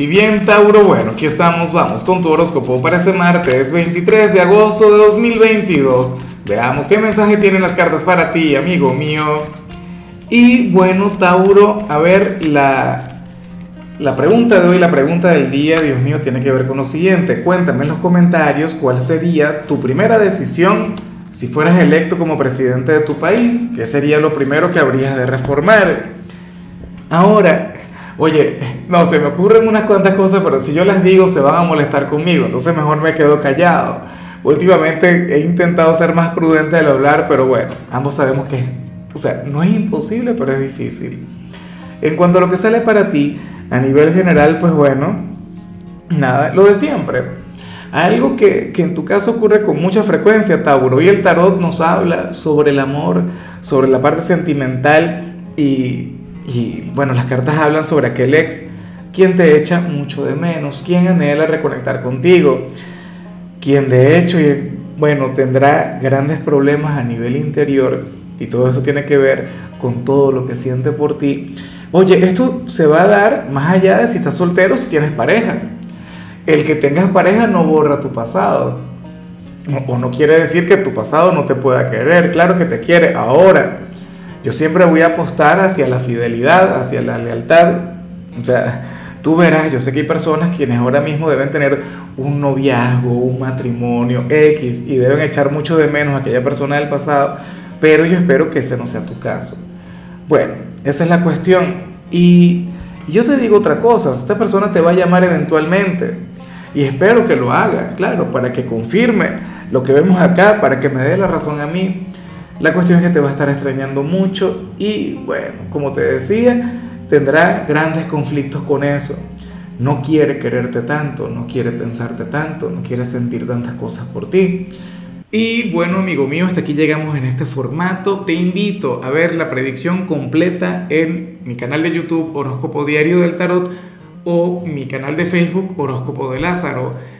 Y bien, Tauro, bueno, aquí estamos, vamos con tu horóscopo para este martes 23 de agosto de 2022. Veamos qué mensaje tienen las cartas para ti, amigo mío. Y bueno, Tauro, a ver, la, la pregunta de hoy, la pregunta del día, Dios mío, tiene que ver con lo siguiente. Cuéntame en los comentarios cuál sería tu primera decisión si fueras electo como presidente de tu país. ¿Qué sería lo primero que habrías de reformar? Ahora, Oye, no, se me ocurren unas cuantas cosas, pero si yo las digo se van a molestar conmigo, entonces mejor me quedo callado. Últimamente he intentado ser más prudente al hablar, pero bueno, ambos sabemos que, o sea, no es imposible, pero es difícil. En cuanto a lo que sale para ti, a nivel general, pues bueno, nada, lo de siempre. Algo que, que en tu caso ocurre con mucha frecuencia, Tauro, y el tarot nos habla sobre el amor, sobre la parte sentimental y y bueno, las cartas hablan sobre aquel ex quien te echa mucho de menos, quien anhela reconectar contigo, quien de hecho, bueno, tendrá grandes problemas a nivel interior y todo eso tiene que ver con todo lo que siente por ti. Oye, esto se va a dar más allá de si estás soltero o si tienes pareja. El que tengas pareja no borra tu pasado. O no quiere decir que tu pasado no te pueda querer. Claro que te quiere ahora. Yo siempre voy a apostar hacia la fidelidad, hacia la lealtad. O sea, tú verás, yo sé que hay personas quienes ahora mismo deben tener un noviazgo, un matrimonio X y deben echar mucho de menos a aquella persona del pasado, pero yo espero que ese no sea tu caso. Bueno, esa es la cuestión. Y yo te digo otra cosa, esta persona te va a llamar eventualmente y espero que lo haga, claro, para que confirme lo que vemos acá, para que me dé la razón a mí. La cuestión es que te va a estar extrañando mucho y bueno, como te decía, tendrá grandes conflictos con eso. No quiere quererte tanto, no quiere pensarte tanto, no quiere sentir tantas cosas por ti. Y bueno, amigo mío, hasta aquí llegamos en este formato. Te invito a ver la predicción completa en mi canal de YouTube Horóscopo Diario del Tarot o mi canal de Facebook Horóscopo de Lázaro.